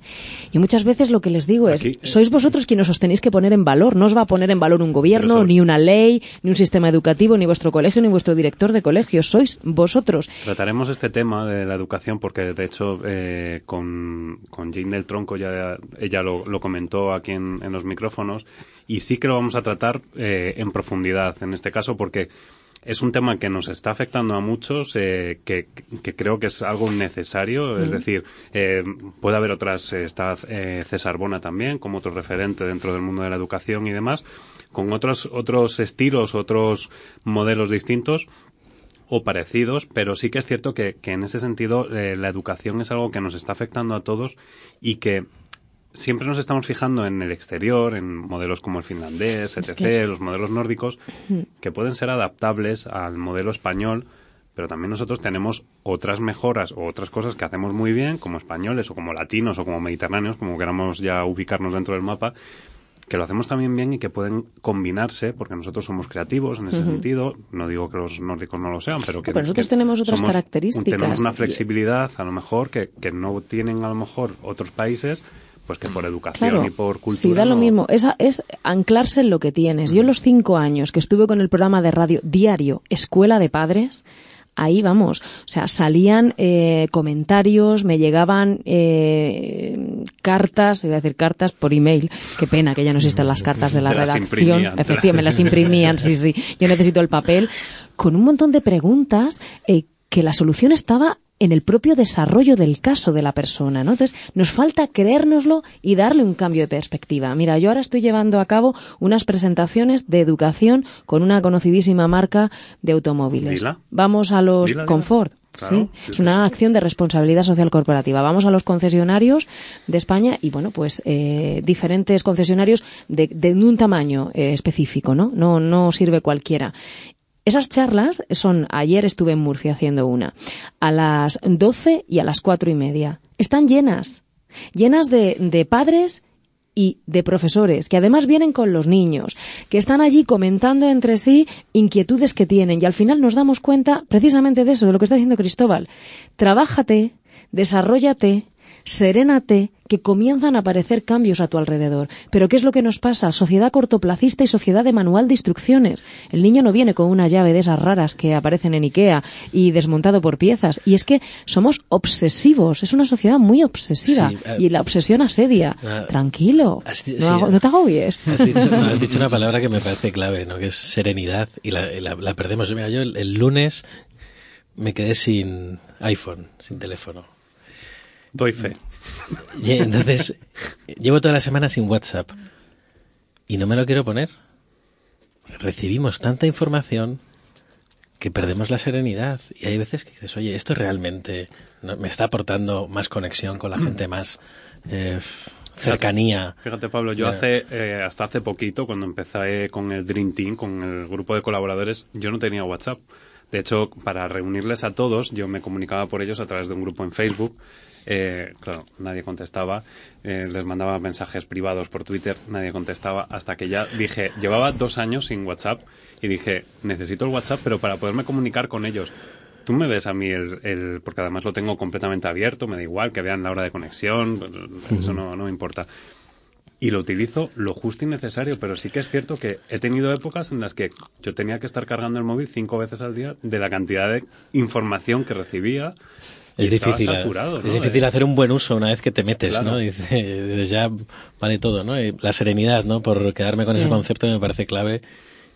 Y muchas veces lo que les digo es, eh, sois vosotros quienes os tenéis que poner en valor, no os va a poner en valor un gobierno, ni una ley, ni un sistema educativo, ni vuestro colegio, ni vuestro director de colegio, sois vosotros. Trataremos este tema de la educación porque, de hecho, eh, con, con Jane del Tronco ya ella lo, comentó aquí en, los micrófonos y sí que lo vamos a tratar eh, en profundidad en este caso porque es un tema que nos está afectando a muchos, eh, que, creo que es algo necesario. Es decir, eh, puede haber otras, eh, está César Bona también, como otro referente dentro del mundo de la educación y demás, con otros, otros estilos, otros modelos distintos o parecidos, pero sí que es cierto que, que en ese sentido la educación es algo que nos está afectando a todos y que siempre nos estamos fijando en el exterior, en modelos como el finlandés, etc., los modelos nórdicos, que pueden ser adaptables al modelo español, pero también nosotros tenemos otras mejoras o otras cosas que hacemos muy bien, como españoles o como latinos o como mediterráneos, como queramos ya ubicarnos dentro del mapa, que lo hacemos también bien y que pueden combinarse, porque nosotros somos creativos en ese sentido. No digo que los nórdicos no lo sean, pero que, nosotros tenemos otras características. Tenemos una flexibilidad, a lo mejor, que, que no tienen a lo mejor otros países pues que por educación y por cultura. Sí, da lo mismo. Es, es anclarse en lo que tienes. Yo en los cinco años que estuve con el programa de radio diario Escuela de Padres, ahí vamos. O sea, salían eh, comentarios, me llegaban eh, cartas, iba a decir cartas por email. Qué pena que ya no existen las cartas de la redacción. Efectivamente, me las imprimían, sí, sí. Yo necesito el papel. Con un montón de preguntas eh, que la solución estaba en el propio desarrollo del caso de la persona, ¿no? Entonces, nos falta creérnoslo y darle un cambio de perspectiva. Mira, yo ahora estoy llevando a cabo unas presentaciones de educación con una conocidísima marca de automóviles. Vamos a los Confort. ¿sí? Es una acción de responsabilidad social corporativa. Vamos a los concesionarios de España y, bueno, pues eh, diferentes concesionarios de, un tamaño eh, específico, ¿no? ¿no? No sirve cualquiera. Esas charlas son, ayer estuve en Murcia haciendo una, a las 12 y a las cuatro y media. Están llenas, llenas de, de padres y de profesores, que además vienen con los niños, que están allí comentando entre sí inquietudes que tienen y al final nos damos cuenta precisamente de eso, de lo que está diciendo Cristóbal. Trabájate, desarrollate, serénate, que comienzan a aparecer cambios a tu alrededor. Pero ¿qué es lo que nos pasa? Sociedad cortoplacista y sociedad de manual de instrucciones. El niño no viene con una llave de esas raras que aparecen en Ikea y desmontado por piezas. Y es que somos obsesivos. Es una sociedad muy obsesiva. Eh, y la obsesión asedia. Ah, Tranquilo. no, te agobies. Has dicho, has dicho, una palabra que me parece clave, ¿no? que es serenidad. Y la, perdemos. Mira, yo el lunes me quedé sin iPhone, sin teléfono Doy fe. Y entonces, llevo toda la semana sin WhatsApp y no me lo quiero poner. Recibimos tanta información que perdemos la serenidad. Y hay veces que dices, oye, esto realmente me está aportando más conexión con la gente, más eh, cercanía. Fíjate, Pablo, yo hace eh, hasta hace poquito, cuando empecé con el Dream Team, con el grupo de colaboradores, yo no tenía WhatsApp. De hecho, para reunirles a todos, yo me comunicaba por ellos a través de un grupo en Facebook eh, claro, nadie contestaba. Eh, les mandaba mensajes privados por Twitter, nadie contestaba. Hasta que ya dije, llevaba dos años sin WhatsApp y dije, necesito el WhatsApp, pero para poderme comunicar con ellos. Tú me ves a mí, el, porque además lo tengo completamente abierto, me da igual que vean la hora de conexión, eso no, no me importa y lo utilizo lo justo y necesario, pero sí que es cierto que he tenido épocas en las que yo tenía que estar cargando el móvil cinco veces al día de la cantidad de información que recibía es difícil, eh, es difícil hacer un buen uso una vez que te metes, ¿no? Dice, ya vale todo, ¿no? la serenidad, ¿no? Por quedarme con ese concepto me parece clave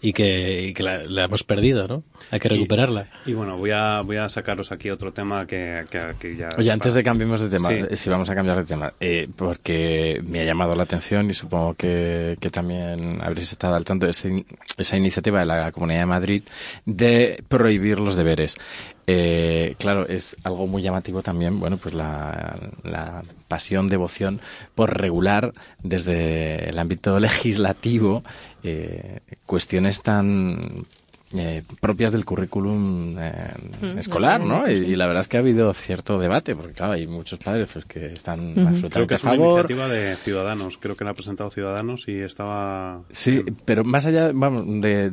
y que, la, hemos perdido, ¿no? Hay que recuperarla. Y, bueno, voy a, voy a sacaros aquí otro tema que, que, ya... Oye, antes de cambiemos de tema, eh, si vamos a cambiar de tema, eh, porque me ha llamado la atención y supongo que, que también habréis estado al tanto de esa iniciativa de la Comunidad de Madrid de prohibir los deberes. Eh, claro, es algo muy llamativo también, bueno, pues la, la, pasión, devoción por regular desde el ámbito legislativo eh, cuestiones tan eh, propias del currículum eh, mm, escolar, ¿no? Y, la verdad es que ha habido cierto debate, porque claro, hay muchos padres pues, que están absolutamente creo que es Una iniciativa de Ciudadanos, creo que la ha presentado Ciudadanos y estaba... Sí, pero más allá, vamos, de,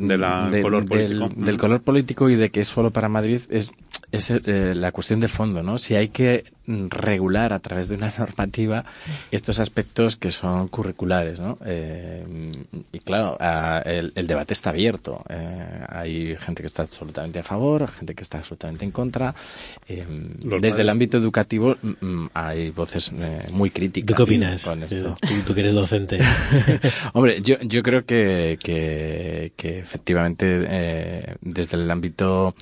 color del, color político y de que es solo para Madrid, es, es eh, la cuestión del fondo, ¿no? Si hay que regular a través de una normativa estos aspectos que son curriculares, ¿no? Eh, y claro, el, debate está abierto. Eh, hay gente que está absolutamente a favor, gente que está absolutamente en contra. Eh, desde el ámbito educativo mm, mm, hay voces muy críticas. ¿Tú qué opinas? Tú, que eres docente. Hombre, yo, yo creo que, que, que efectivamente desde el ámbito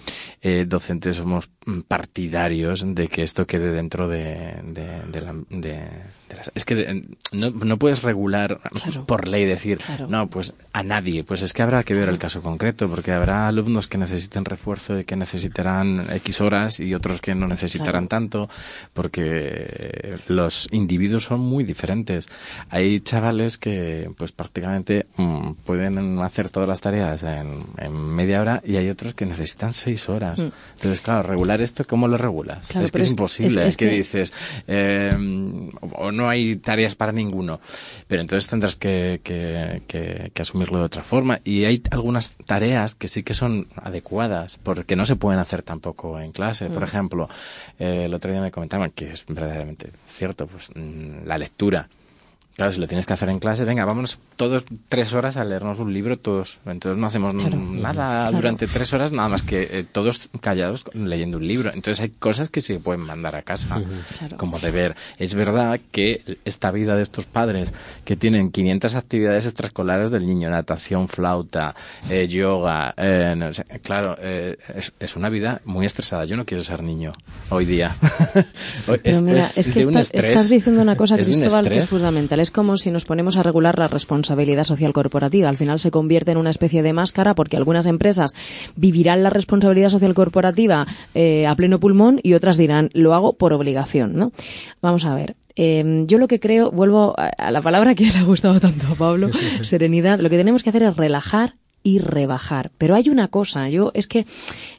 docente somos partidarios de que esto quede dentro de, de, la, de las... Es que no, no, puedes regular por ley decir, no, pues a nadie. Pues es que habrá que ver el caso concreto, porque habrá alumnos que necesiten refuerzo y que necesitarán X horas y otros que no necesitarán tanto, porque los individuos son muy diferentes. Hay chavales que pues prácticamente mm, pueden hacer todas las tareas en, media hora y hay otros que necesitan seis horas. Mm. Entonces, claro, regular esto, ¿cómo lo regulas? es que es, imposible. Es, que, dices, eh, o no hay tareas para ninguno. Pero entonces tendrás que, que, asumirlo de otra forma. Y hay algunas tareas que sí que son adecuadas, porque no se pueden hacer tampoco en clase. Por mm. ejemplo, eh, el otro día me comentaban que es verdaderamente cierto, pues mm, la lectura Claro, si lo tienes que hacer en clase, venga, vámonos todos tres horas a leernos un libro todos. Entonces no hacemos nada durante tres horas, nada más que eh, todos callados leyendo un libro. Entonces hay cosas que se pueden mandar a casa como deber. Es verdad que esta vida de estos padres que tienen 500 actividades extraescolares del niño, natación, flauta, eh, yoga, eh, claro, es, una vida muy estresada. Yo no quiero ser niño hoy día. Pero mira, es, que estás, diciendo una cosa, Cristóbal, que es fundamental es como si nos ponemos a regular la responsabilidad social corporativa. Al final se convierte en una especie de máscara porque algunas empresas vivirán la responsabilidad social corporativa eh, a pleno pulmón y otras dirán lo hago por obligación. ¿no? Vamos a ver. Em, yo lo que creo, vuelvo a, la palabra que le ha gustado tanto a Pablo, serenidad. Lo que tenemos que hacer es relajar y rebajar. Pero hay una cosa, yo es que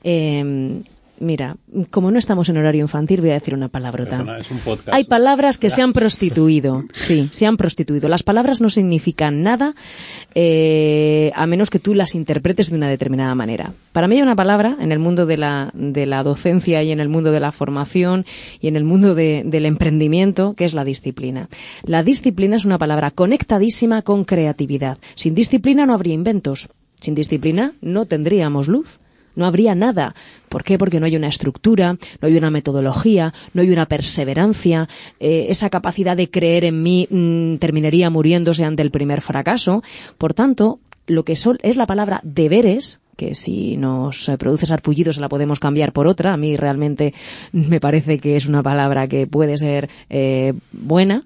eh, Mira, como no estamos en horario infantil, voy a decir una palabrota. Hay palabras que se han prostituido. Sí, se han prostituido. Las palabras no significan nada eh, a menos que tú las interpretes de una determinada manera. Para mí hay una palabra en el mundo de la, de la docencia y en el mundo de la formación y en el mundo del emprendimiento que es la disciplina. La disciplina es una palabra conectadísima con creatividad. Sin disciplina no habría inventos. Sin disciplina no tendríamos luz no habría nada. ¿Por qué? Porque no hay una estructura, no hay una metodología, no hay una perseverancia, eh, esa capacidad de creer en mí mm, terminaría muriéndose ante el primer fracaso. Por tanto, lo que es la palabra deberes, que si nos produce sarpullido se la podemos cambiar por otra, a mí realmente me parece que es una palabra que puede ser eh, buena,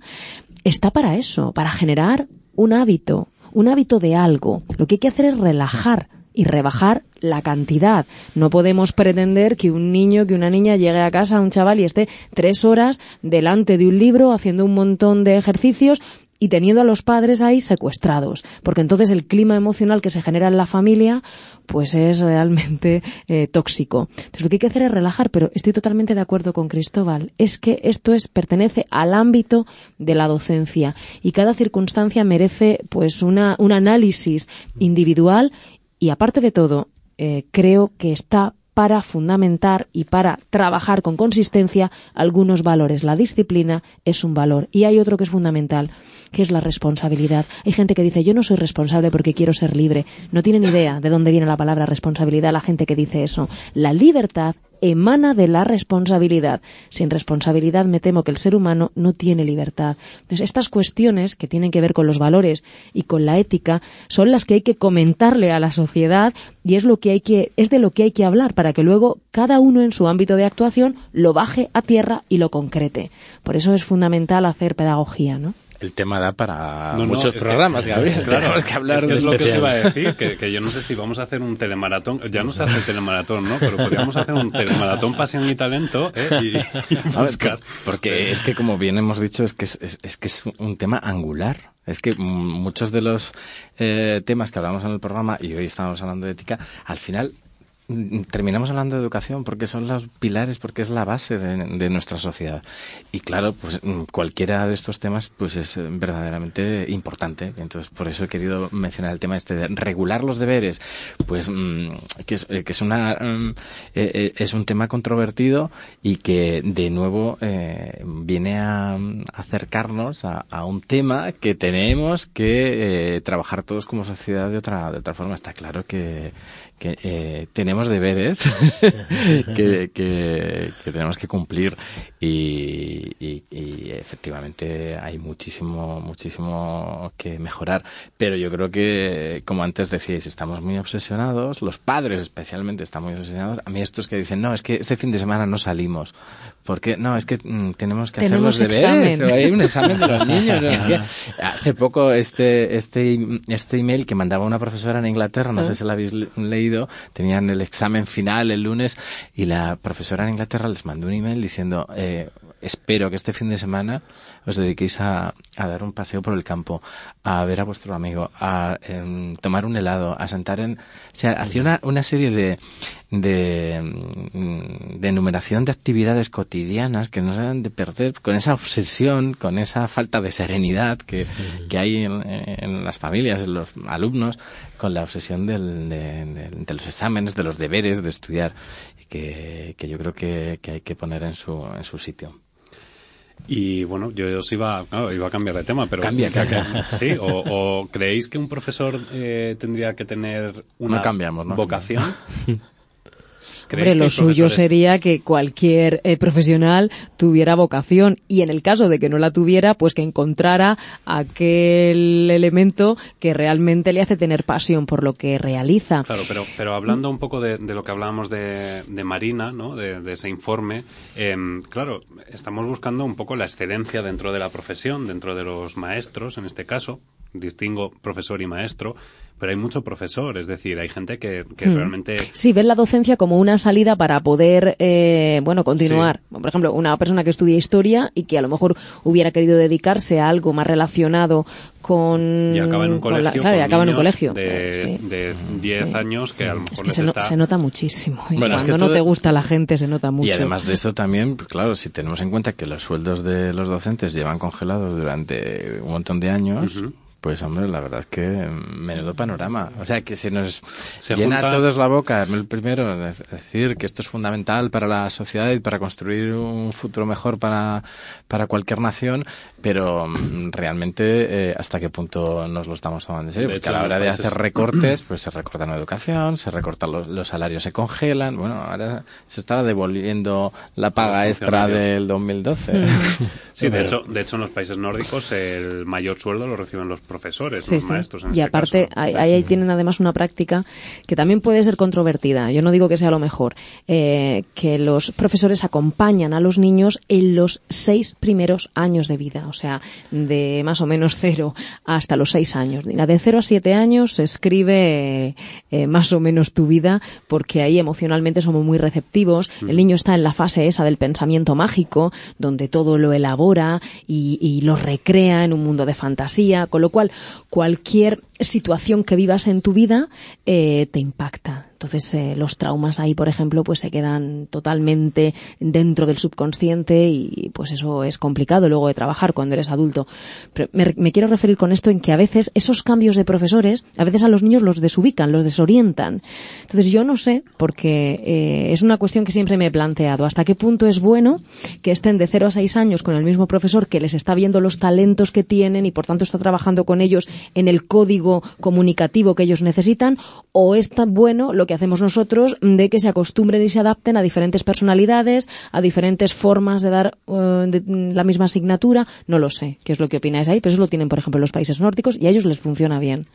está para eso, para generar un hábito, un hábito de algo. Lo que hay que hacer es relajar y rebajar la cantidad. No podemos pretender que un niño, que una niña llegue a casa, un chaval, y esté tres horas delante de un libro haciendo un montón de ejercicios y teniendo a los padres ahí secuestrados, porque entonces el clima emocional que se genera en la familia pues es realmente eh, tóxico. Entonces lo que hay que hacer es relajar, pero estoy totalmente de acuerdo con Cristóbal, es que esto es pertenece al ámbito de la docencia y cada circunstancia merece pues una, un análisis individual y aparte de todo, eh, creo que está para fundamentar y para trabajar con consistencia algunos valores. La disciplina es un valor y hay otro que es fundamental, que es la responsabilidad. Hay gente que dice, yo no soy responsable porque quiero ser libre. No tienen idea de dónde viene la palabra responsabilidad la gente que dice eso. La libertad emana de la responsabilidad. Sin responsabilidad me temo que el ser humano no tiene libertad. Entonces, estas cuestiones que tienen que ver con los valores y con la ética son las que hay que comentarle a la sociedad y es lo que hay que es de lo que hay que hablar para que luego cada uno en su ámbito de actuación lo baje a tierra y lo concrete. Por eso es fundamental hacer pedagogía, ¿no? El tema da para muchos programas, Gabriel. Claro, Tenemos que hablar es, es lo que se iba a decir, que, yo no sé si vamos a hacer un telemaratón, ya no se hace el telemaratón, ¿no? Pero podríamos hacer un telemaratón pasión y talento ¿eh? y, buscar. porque es que, como bien hemos dicho, es que es, es, que es un tema angular. Es que muchos de los eh, temas que hablamos en el programa, y hoy estamos hablando de ética, al final terminamos hablando de educación porque son los pilares, porque es la base de, nuestra sociedad. Y claro, pues mm, cualquiera de estos temas pues es eh, verdaderamente importante. Entonces, por eso he querido mencionar el tema este de regular los deberes, pues mm, que, es, eh, que es, una, eh, es un tema controvertido y que de nuevo viene a, acercarnos a, un tema que tenemos que trabajar todos como sociedad de otra, de otra forma. Está claro que que eh, tenemos deberes que, que, tenemos que cumplir. Y, y, efectivamente hay muchísimo muchísimo que mejorar. Pero yo creo que como antes decíais estamos muy obsesionados los padres especialmente están muy obsesionados. A mí estos que dicen no es que este fin de semana no salimos porque no es que mm, tenemos que hacer los deberes hay un examen de los niños hace poco este este este email que mandaba una profesora en Inglaterra no sé si lo habéis leído tenían el examen final el lunes y la profesora en Inglaterra les mandó un email diciendo eh, espero que este fin de semana os dediquéis a, dar un paseo por el campo, a ver a vuestro amigo, a em, tomar un helado, a sentar en... O sea, hacía una, una serie de, de, mm, de enumeración de actividades cotidianas que no se deben de perder con esa obsesión, con esa falta de serenidad que, que hay en, las familias, en los alumnos, con la obsesión del, de, los exámenes, de los deberes, de estudiar, que, que yo creo que, que hay que poner en su, en su sitio. Y bueno, yo os iba, claro, iba a cambiar de tema, pero... Cambia, cambia. Sí, o, o creéis que un profesor eh, tendría que tener una No cambiamos, no vocación. Hombre, ¿Creéis que lo suyo profesores- sería que cualquier eh, profesional tuviera vocación y en el caso de que no la tuviera, pues que encontrara aquel elemento que realmente le hace tener pasión por lo que realiza. Claro, pero, pero hablando un poco de, de lo que hablábamos de, de Marina, ¿no? de, de ese informe, em, claro, estamos buscando un poco la excelencia dentro de la profesión, dentro de los maestros, en este caso, distingo profesor y maestro, pero hay mucho profesor, es decir, hay gente que, que Mm. realmente... Sí, ven la docencia como una salida para poder, eh, bueno, continuar. Por ejemplo, una persona que estudia historia y que a lo mejor hubiera querido dedicarse a algo más relacionado con... Y acaba en un la- colegio. claro, y acaba en un colegio. De, Sí. de 10 Sí. años que a lo Es mejor que les se, no- está... se nota muchísimo. Y Bueno, es cuando que no todo- te gusta la gente, se nota mucho. Y además de eso también, pues claro, si tenemos en cuenta que los sueldos de los docentes llevan congelados durante un montón de años. Pues hombre, la verdad es que menudo panorama. O sea, que se nos Se llena junta- a todos la boca, el primero, de decir que esto es fundamental para la sociedad y para construir un futuro mejor para, para cualquier nación, pero mm, realmente eh, hasta qué punto nos lo estamos tomando en serio. De Porque hecho, a la hora de hacer recortes, pues se recortan la educación, se recortan los, los salarios, se congelan. Bueno, ahora se está devolviendo la paga Los extra del 2012. Sí, de Pero- hecho, de hecho en los países nórdicos el mayor sueldo lo reciben los profesores, Sí, los sí. maestros en y este aparte, caso. ahí, ahí tienen además una práctica que también puede ser controvertida. Yo no digo que sea lo mejor. eh, que los profesores acompañan a los niños en los seis primeros años de vida. O sea, de más o menos cero hasta los seis años. La de cero a siete años se escribe eh, más o menos tu vida porque ahí emocionalmente somos muy receptivos. El niño está en la fase esa del pensamiento mágico, donde todo lo elabora y, y lo recrea en un mundo de fantasía, con lo cual cualquier situación que vivas en tu vida eh, te impacta. Entonces eh, los traumas ahí, por ejemplo, pues se quedan totalmente dentro del subconsciente y pues eso es complicado luego de trabajar cuando eres adulto. Pero me, me quiero referir con esto en que a veces esos cambios de profesores, a veces a los niños los desubican, los desorientan. Entonces yo no sé, porque eh, es una cuestión que siempre me he planteado, hasta qué punto es bueno que estén de 0 a 6 años con el mismo profesor que les está viendo los talentos que tienen y por tanto está trabajando con ellos en el código comunicativo que ellos necesitan, o es tan bueno lo que hacemos nosotros de que se acostumbren y se adapten a diferentes personalidades, a diferentes formas de dar eh, de- la misma asignatura, no lo sé, qué es lo que opináis ahí, pero eso lo tienen, por ejemplo, los países nórdicos y a ellos les funciona bien.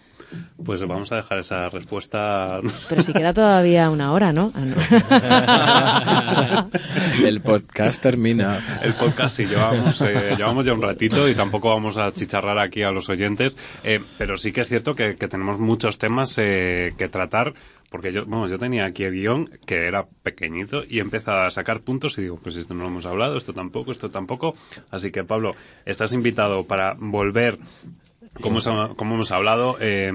Pues vamos a dejar esa respuesta. Pero si queda todavía una hora, ¿no? Ah, no. El podcast termina. El podcast sí, llevamos, eh, llevamos ya un ratito y tampoco vamos a chicharrar aquí a los oyentes, eh, pero sí que es cierto que, que tenemos muchos temas eh, que tratar, porque yo, vamos, yo tenía aquí el guion que era pequeñito y empecé a sacar puntos y digo, pues esto no lo hemos hablado, esto tampoco, esto tampoco, así que Pablo, estás invitado para volver como, hemos- como hemos hablado, eh,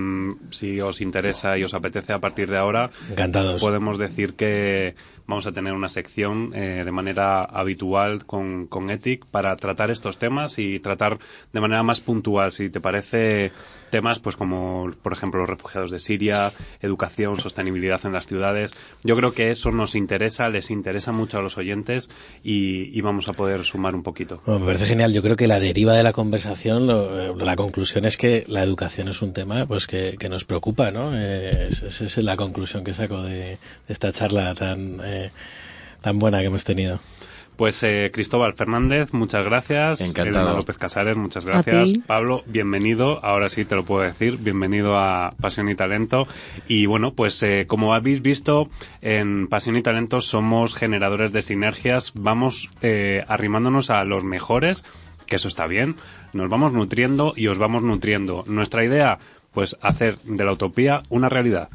si os interesa y os apetece a partir de ahora, Encantados. podemos decir que vamos a tener una sección eh, de manera habitual con, con Ethic para tratar estos temas y tratar de manera más puntual, si te parece, temas pues como, por ejemplo, los refugiados de Siria, educación, sostenibilidad en las ciudades. Yo creo que eso nos interesa, les interesa mucho a los oyentes y, y vamos a poder sumar un poquito. Bueno, me parece genial. Yo creo que la deriva de la conversación, lo- la conclusión es que la educación es un tema pues que, que nos preocupa, ¿no? Eh, es- esa es la conclusión que saco de, de esta charla tan, eh, tan buena que hemos tenido. Pues eh, Cristóbal Fernández, muchas gracias. Encantado. Elena López Casares, muchas gracias. Pablo, bienvenido. Ahora sí te lo puedo decir. Bienvenido a Pasión y Talento. Y bueno, pues eh, como habéis visto, en Pasión y Talento somos generadores de sinergias. Vamos eh, arrimándonos a los mejores, que eso está bien. Nos vamos nutriendo y os vamos nutriendo. Nuestra idea, pues hacer de la utopía una realidad.